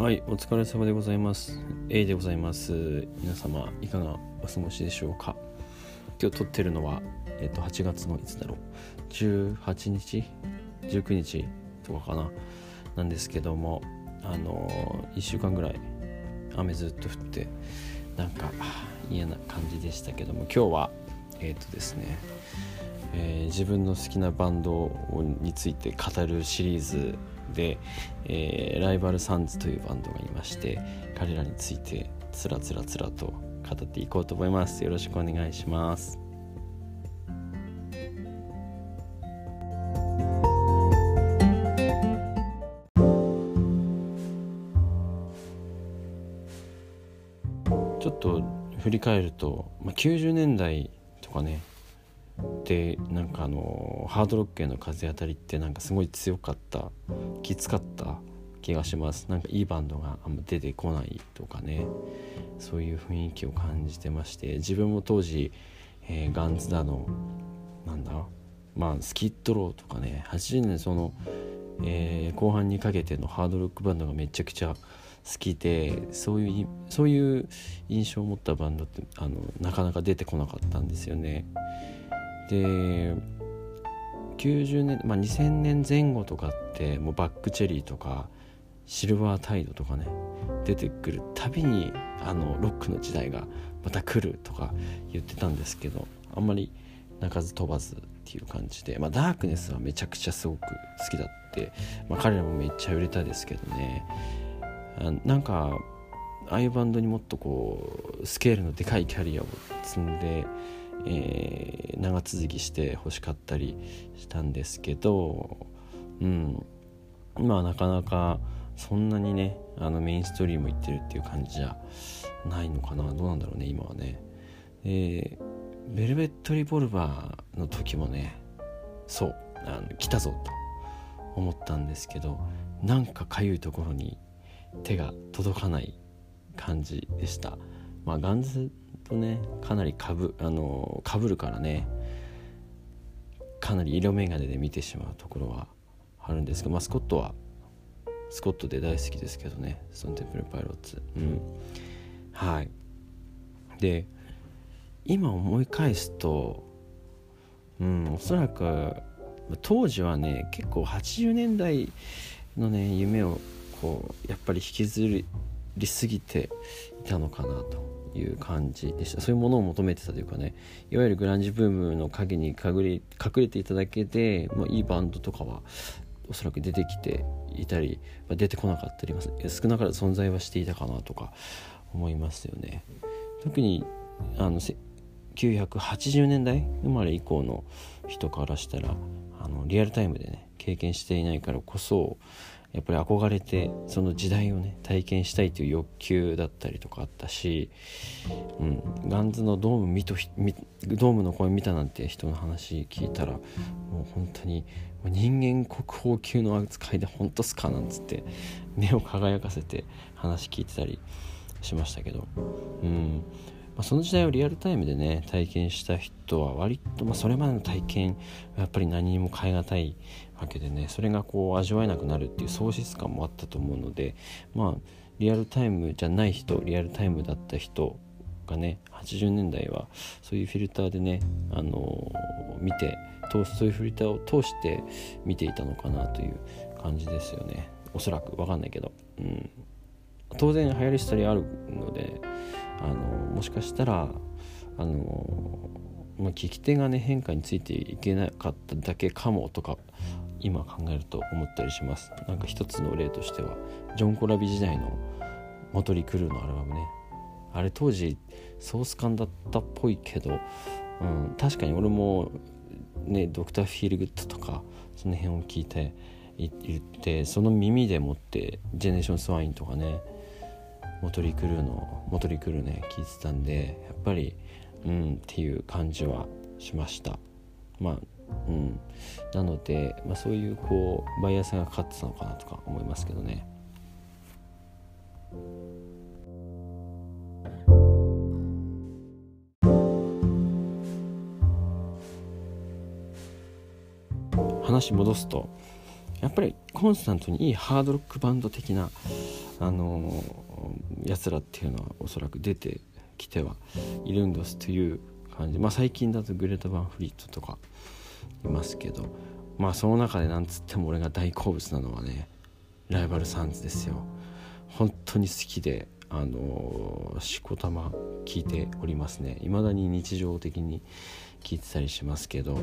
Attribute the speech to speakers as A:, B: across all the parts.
A: はい、お疲れ様でございます。A でございます。皆様、いかがお過ごしでしょうか？今日撮ってるのは、えっと、8月のいつだろう、18日 ?19 日とかかな？なんですけども、あの、1週間ぐらい雨ずっと降って、なんか嫌な感じでしたけども、今日は、えっとですね、えー自分の好きなバンドについて語るシリーズで、えーライバルサンズというバンドがいまして彼らについてつらつらつらと語っていこうと思います。よろしくお願いします。ちょっと振り返ると、まあ、90年代とかね。でなんかあのハードロックへの風当たりってなんかすごい強かったきつかった気がします。なんかいいバンドがあんま出てこないとかね。そういう雰囲気を感じてまして。自分も当時、えーガンズだのなんだまあスキッドローとかね。80年その、えー後半にかけてのハードロックバンドがめちゃくちゃ好きでそういうそういう印象を持ったバンドってあのなかなか出てこなかったんですよね。で90年、まあ、2000年前後とかってもうバックチェリーとかシルバータイドとかね出てくるたびにあのロックの時代がまた来るとか言ってたんですけどあんまり鳴かず飛ばずっていう感じで、まあ、ダークネスはめちゃくちゃすごく好きだって、まあ、彼らもめっちゃ売れたですけどねなんかああいうバンドにもっとこうスケールのでかいキャリアを積んでえー長続きして欲しかったりしたんですけどうん。まあなかなかそんなにねあのメインストリーム行ってるっていう感じじゃないのかな。どうなんだろうね今はね。えーベルベットリボルバーの時もねそうあの来たぞと思ったんですけどなんかかゆいところに手が届かない感じでした。まあガンズとねかなりかぶあのかぶるからねかなり色眼鏡で見てしまうところはあるんですが、まあ、スコットはスコットで大好きですけどねストンテンプルパイロッツ。うん。はい。で今思い返すとうんおそらく当時はね結構80年代のね夢をこうやっぱり引きずりすぎていたのかなという感じでした。そういうものを求めてたというかねいわゆるグランジブームの陰に隠れ隠れていただけで、まあ、いいバンドとかはおそらく出てきていたり、まあ、出てこなかったり少なからず存在はしていたかなとか思いますよね。特にあのせ980年代生まれ以降の人からしたらあのリアルタイムでね経験していないからこそやっぱり憧れてその時代をね体験したいという欲求だったりとかあったし、うん、ガンズのドーム見と見ドームの声見たなんて人の話聞いたらもう本当に人間国宝級の扱いで本当っすかなんつって目を輝かせて話聞いてたりしましたけど、うん。まあ、その時代をリアルタイムでね体験した人は割と、まあ、それまでの体験はやっぱり何にも代え難いわけでねそれがこう味わえなくなるっていう喪失感もあったと思うのでまあリアルタイムじゃない人リアルタイムだった人がね80年代はそういうフィルターでね、あのー見てそういうフィルターを通して見ていたのかなという感じですよね。おそらく分かんないけど、うん、当然流行りしたりあるので、あのーもしかしたら、あのーまあ、聞き手がね変化についていけなかっただけかもとか今考えると思ったりします。なんか一つの例としてはジョン・コラビ時代の「モトリ・クルー」のアルバムね。あれ当時ソース感だったっぽいけど、うん、確かに俺もねドクター・フィールグッドとかその辺を聞いて言ってその耳でもってジェネレーション・スワインとかねモトリ・クルーのモトリ・クルーね聞いてたんでやっぱりうんっていう感じはしました。まあうん。なので、まあ、そういうこうバイアスがかかってたのかなとか思いますけどね。話戻すとやっぱりコンスタントにいいハードロックバンド的なあのやつらっていうのはおそらく出てきてはいるんですという感じ。まあ最近だとグレータ・バンフリートとかいますけどまあその中でなんつっても俺が大好物なのはねライバルサンズですよ。本当に好きであのしこたま聞いておりますね。未だに日常的に聞いてたりしますけど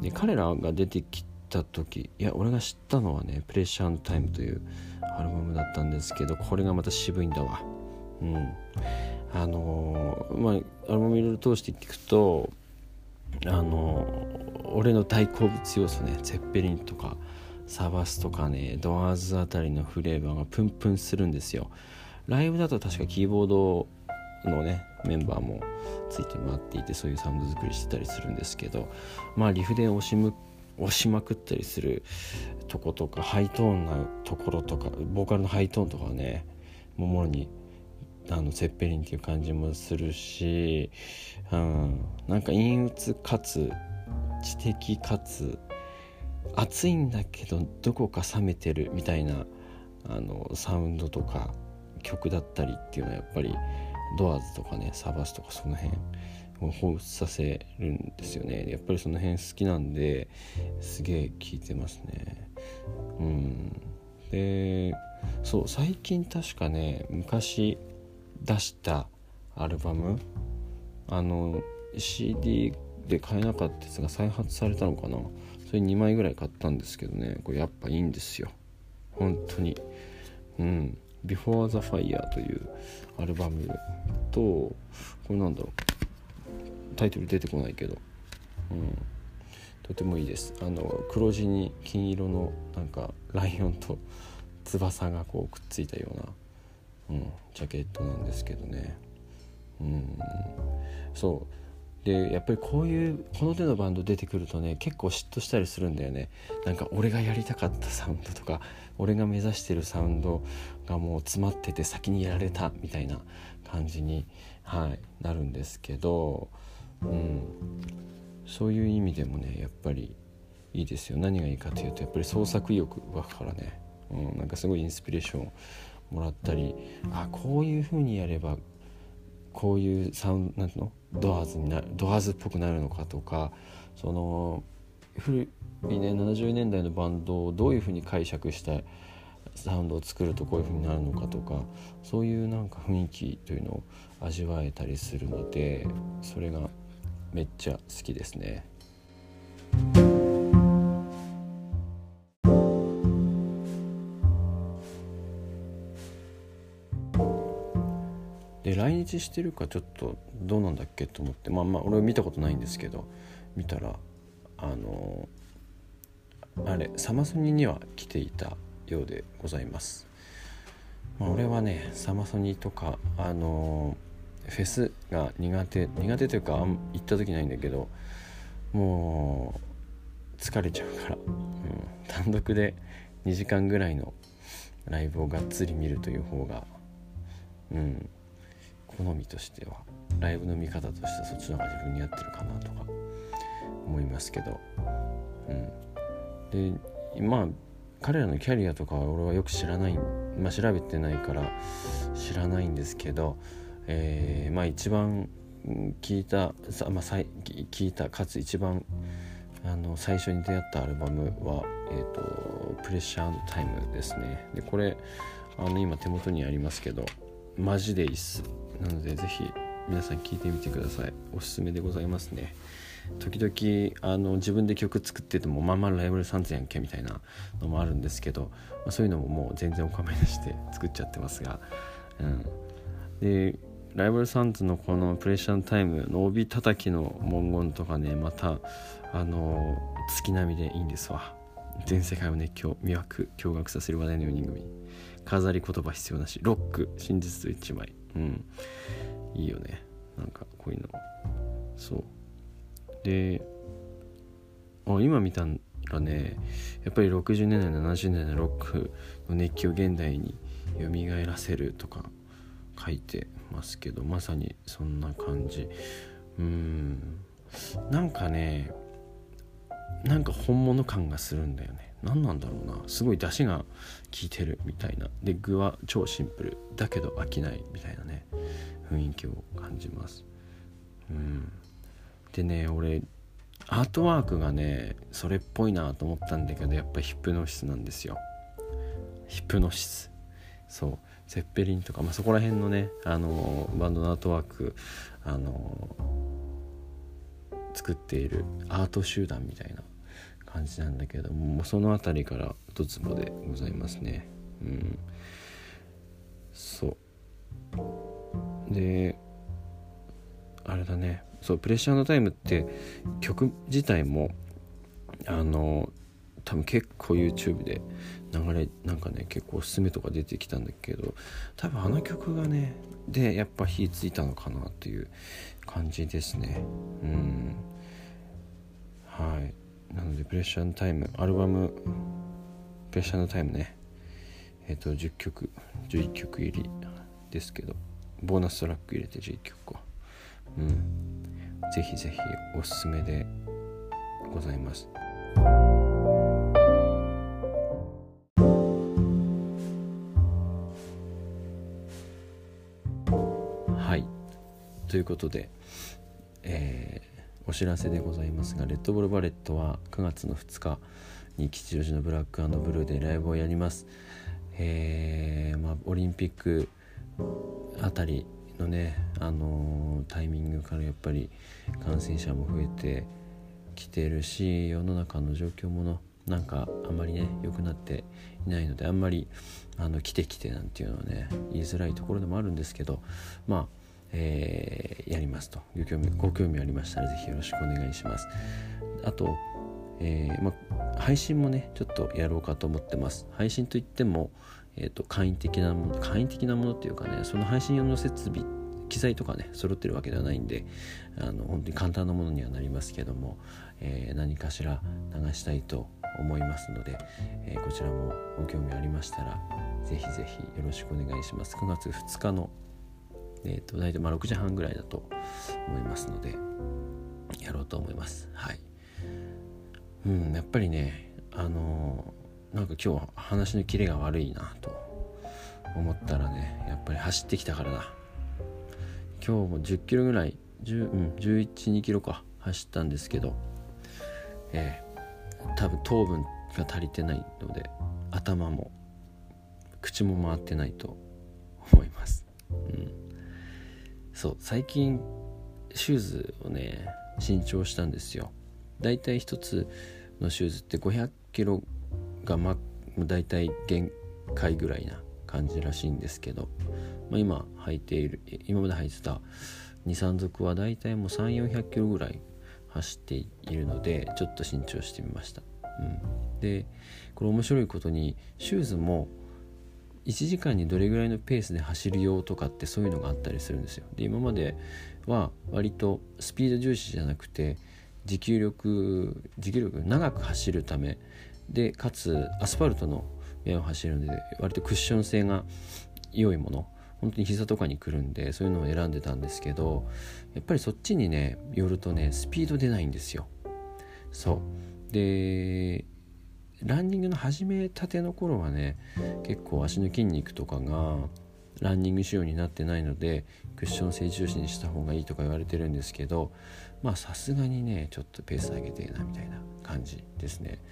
A: で彼らが出てきた時いや俺が知ったのはね「プレッシャータイム」というアルバムだったんですけどこれがまた渋いんだわ。うん。あのまあアルバムいろいろ通していくとあの俺の大好物要素ねゼッペリンとかサバスとかねドアーズあたりのフレーバーがプンプンするんですよ。ライブだと確かキーボードのねメンバーもついて回っていてそういうサウンド作りしてたりするんですけどまあリフで押しむ押しまくったりするとことかハイトーンなところとかボーカルのハイトーンとかはねももろにあのセッペリンっていう感じもするし、うん、なんか陰鬱かつ知的かつ熱いんだけどどこか冷めてるみたいなあのサウンドとか曲だったりっていうのはやっぱりドアーズとかねサバスとかその辺を彷彿させるんですよね。やっぱりその辺好きなんですげえ聴いてますね。うん。でそう最近確かね昔出したアルバム？あの CD で買えなかったやつが再発されたのかな？それ2枚ぐらい買ったんですけどね。これやっぱいいんですよ。本当に。うん。Before the Fire というアルバムとこれなんだろう。タイトル出てこないけど。うん。とてもいいです。あの黒地に金色のなんかライオンと翼がこうくっついたような、うん、ジャケットなんですけどね。うん。そう。でやっぱりこういうこの手のバンド出てくるとね結構嫉妬したりするんだよね。なんか俺がやりたかったサウンドとか俺が目指してるサウンドがもう詰まってて先にやられたみたいな感じに、はい、なるんですけど、うん、そういう意味でもねやっぱりいいですよ。何がいいかというとやっぱり創作意欲湧くからね、うん、なんかすごいインスピレーションもらったりあこういう風にやればこういうサウンドなんの？ドアーズになドアーズっぽくなるのかとかその古いね70年代のバンドをどういうふうに解釈したサウンドを作るとこういうふうになるのかとかそういうなんか雰囲気というのを味わえたりするのでそれがめっちゃ好きですね。で来日してるかちょっとどうなんだっけと思ってまあまあ俺は見たことないんですけど見たらあのあれサマソニには来ていたようでございます、まあ、俺はねサマソニとかあのフェスが苦手苦手というか行った時ないんだけどもう疲れちゃうから、うん、単独で2時間ぐらいのライブをがっつり見るという方がうん好みとしてはライブの見方としてはそっちの方が自分に合ってるかなとか思いますけど、うん、でまあ彼らのキャリアとかは俺はよく知らない、まあ、調べてないから知らないんですけど、えー、まあ一番聞いた、まあ、さい聞いたかつ一番あの最初に出会ったアルバムは「えー、とプレッシャータイム」ですね。でこれあの今手元にありますけどマジでいいっす。なので是非皆さん聴いてみてください。おすすめでございますね。時々あの自分で曲作っててもまんまライブルサンズやんけみたいなのもあるんですけど、まあ、そういうのももう全然お構いなしで作っちゃってますが、うん、でライブルサンズのこのプレッシャータイムの帯叩きの文言とかねまたあの月並みでいいんですわ。全世界を熱狂魅惑驚愕させる話題の4人組。飾り言葉必要なし。ロック真実と一枚うん。いいよね。なんかこういうの。そう。であ今見たらね。やっぱり60年代70年代のロックの熱気を現代に蘇らせるとか書いてますけどまさにそんな感じ。うん。なんかねなんか本物感がするんだよね。何なんだろうな。すごい出汁が効いてるみたいな。で具は超シンプル。だけど飽きないみたいなね。雰囲気を感じます。うん。でね俺アートワークがねそれっぽいなと思ったんだけどやっぱヒップノシスなんですよ。ヒップノシス。そう。ゼッペリンとか、まあ、そこら辺のねあのバンドのアートワークあの作っているアート集団みたいな感じなんだけどもその辺りからドツボでございますね。うん。そう。であれだね。そうプレッシャーのタイムって曲自体もあの多分結構 YouTube で流れなんかね結構おすすめとか出てきたんだけど多分あの曲がねでやっぱ火ついたのかなっていう感じですね。うん。はい。なのでプレッシャーのタイムアルバムプレッシャーのタイムね。えっ、ー、と10曲11曲入りですけどボーナストラック入れて11曲かうん。ぜひぜひおすすめでございます。はい。ということで、えー、お知らせでございますがレッドボールバレットは9月の2日に吉祥寺のブラックブルーでライブをやります、えーまあ、オリンピックあたりのね、あのー、タイミングからやっぱり感染者も増えてきてるし世の中の状況ものなんかあんまりね良くなっていないのであんまりあの来て来てなんていうのはね言いづらいところでもあるんですけどまあえー、やりますと。ご興味ご興味ありましたら是非よろしくお願いします。あと、えー、ま配信もねちょっとやろうかと思ってます。配信といっても、えーと、簡易的なもの簡易的なものっていうかねその配信用の設備機材とかね揃ってるわけではないんであの本当に簡単なものにはなりますけども、えー、何かしら流したいと思いますので、えー、こちらもご興味ありましたら是非是非よろしくお願いします。9月2日のえーと、大体まあ6時半ぐらいだと思いますのでやろうと思います。はい。うんやっぱりねあのー、なんか今日話のキレが悪いなと思ったらねやっぱり走ってきたからだ今日も10キロぐらい10、うん、112キロか走ったんですけどえー、多分糖分が足りてないので頭も口も回ってないと思います。うん。そう最近シューズをね新調したんですよ。だいたい1つのシューズって500キロがまだいたい限界ぐらいな感じらしいんですけど、まあ、今履いている今まで履いてた23足はだいたいもう3400キロぐらい走っているのでちょっと新調してみました、うん、でこれ面白いことにシューズも1時間にどれぐらいのペースで走るよとかってそういうのがあったりするんですよ。で今までは割とスピード重視じゃなくて持久力持久力長く走るためでかつアスファルトの面を走るので割とクッション性が良いもの本当に膝とかに来るんでそういうのを選んでたんですけどやっぱりそっちにね寄るとねスピード出ないんですよ。そうでランニングの始めたての頃はね結構足の筋肉とかがランニング仕様になってないのでクッション性重視にした方がいいとか言われてるんですけどまあさすがにねちょっとペース上げてえなみたいな感じですね。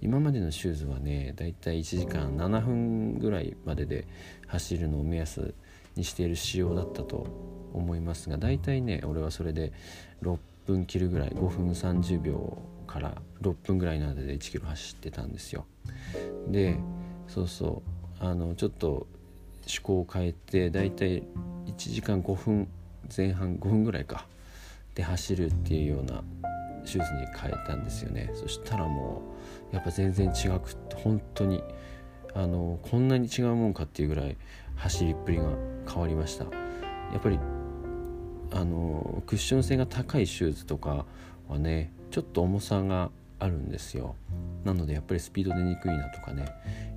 A: 今までのシューズはねだいたい1時間7分ぐらいまでで走るのを目安にしている仕様だったと思いますがだいたいね俺はそれで6分切るぐらい5分30秒から6分ぐらいの間で1キロ走ってたんですよ。でそうそう。あのちょっと趣向を変えてだいたい1時間5分前半5分ぐらいか。で走るっていうようなシューズに変えたんですよね。そしたらもうやっぱ全然違くって本当にあのこんなに違うもんかっていうぐらい走りっぷりが変わりました。やっぱりあのクッション性が高いシューズとかはねちょっと重さがあるんですよ。なのでやっぱりスピード出にくいなとかね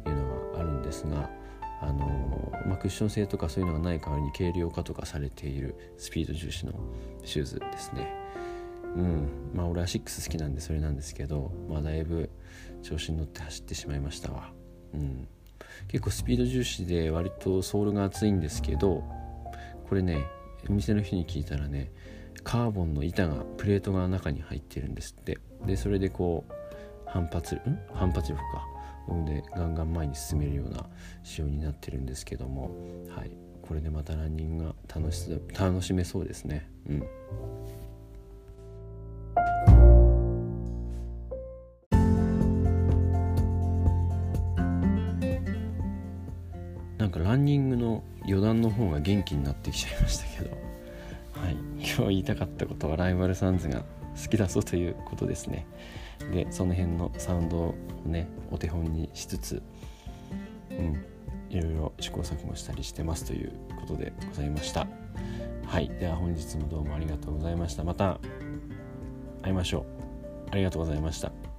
A: いうのがあるんですがあのまあ、クッション性とかそういうのがない代わりに軽量化とかされているスピード重視のシューズですね。うん。まあ俺は6好きなんでそれなんですけどまあだいぶ調子に乗って走ってしまいましたわ。うん。結構スピード重視で割とソールが厚いんですけどこれねお店の人に聞いたらねカーボンの板がプレートが中に入ってるんですって。でそれでこう反発ん？反発力か。でガンガン前に進めるような仕様になってるんですけども。はい。これでまたランニングが楽し楽しめそうですね。うん。なんかランニングの余談の方が元気になってきちゃいましたけど。はい。今日言いたかったことはライバルサンズが好きだぞということですね。でその辺のサウンドをねお手本にしつつうんいろいろ試行錯誤したりしてますということでございました。はい。では本日もどうもありがとうございました。また会いましょう。ありがとうございました。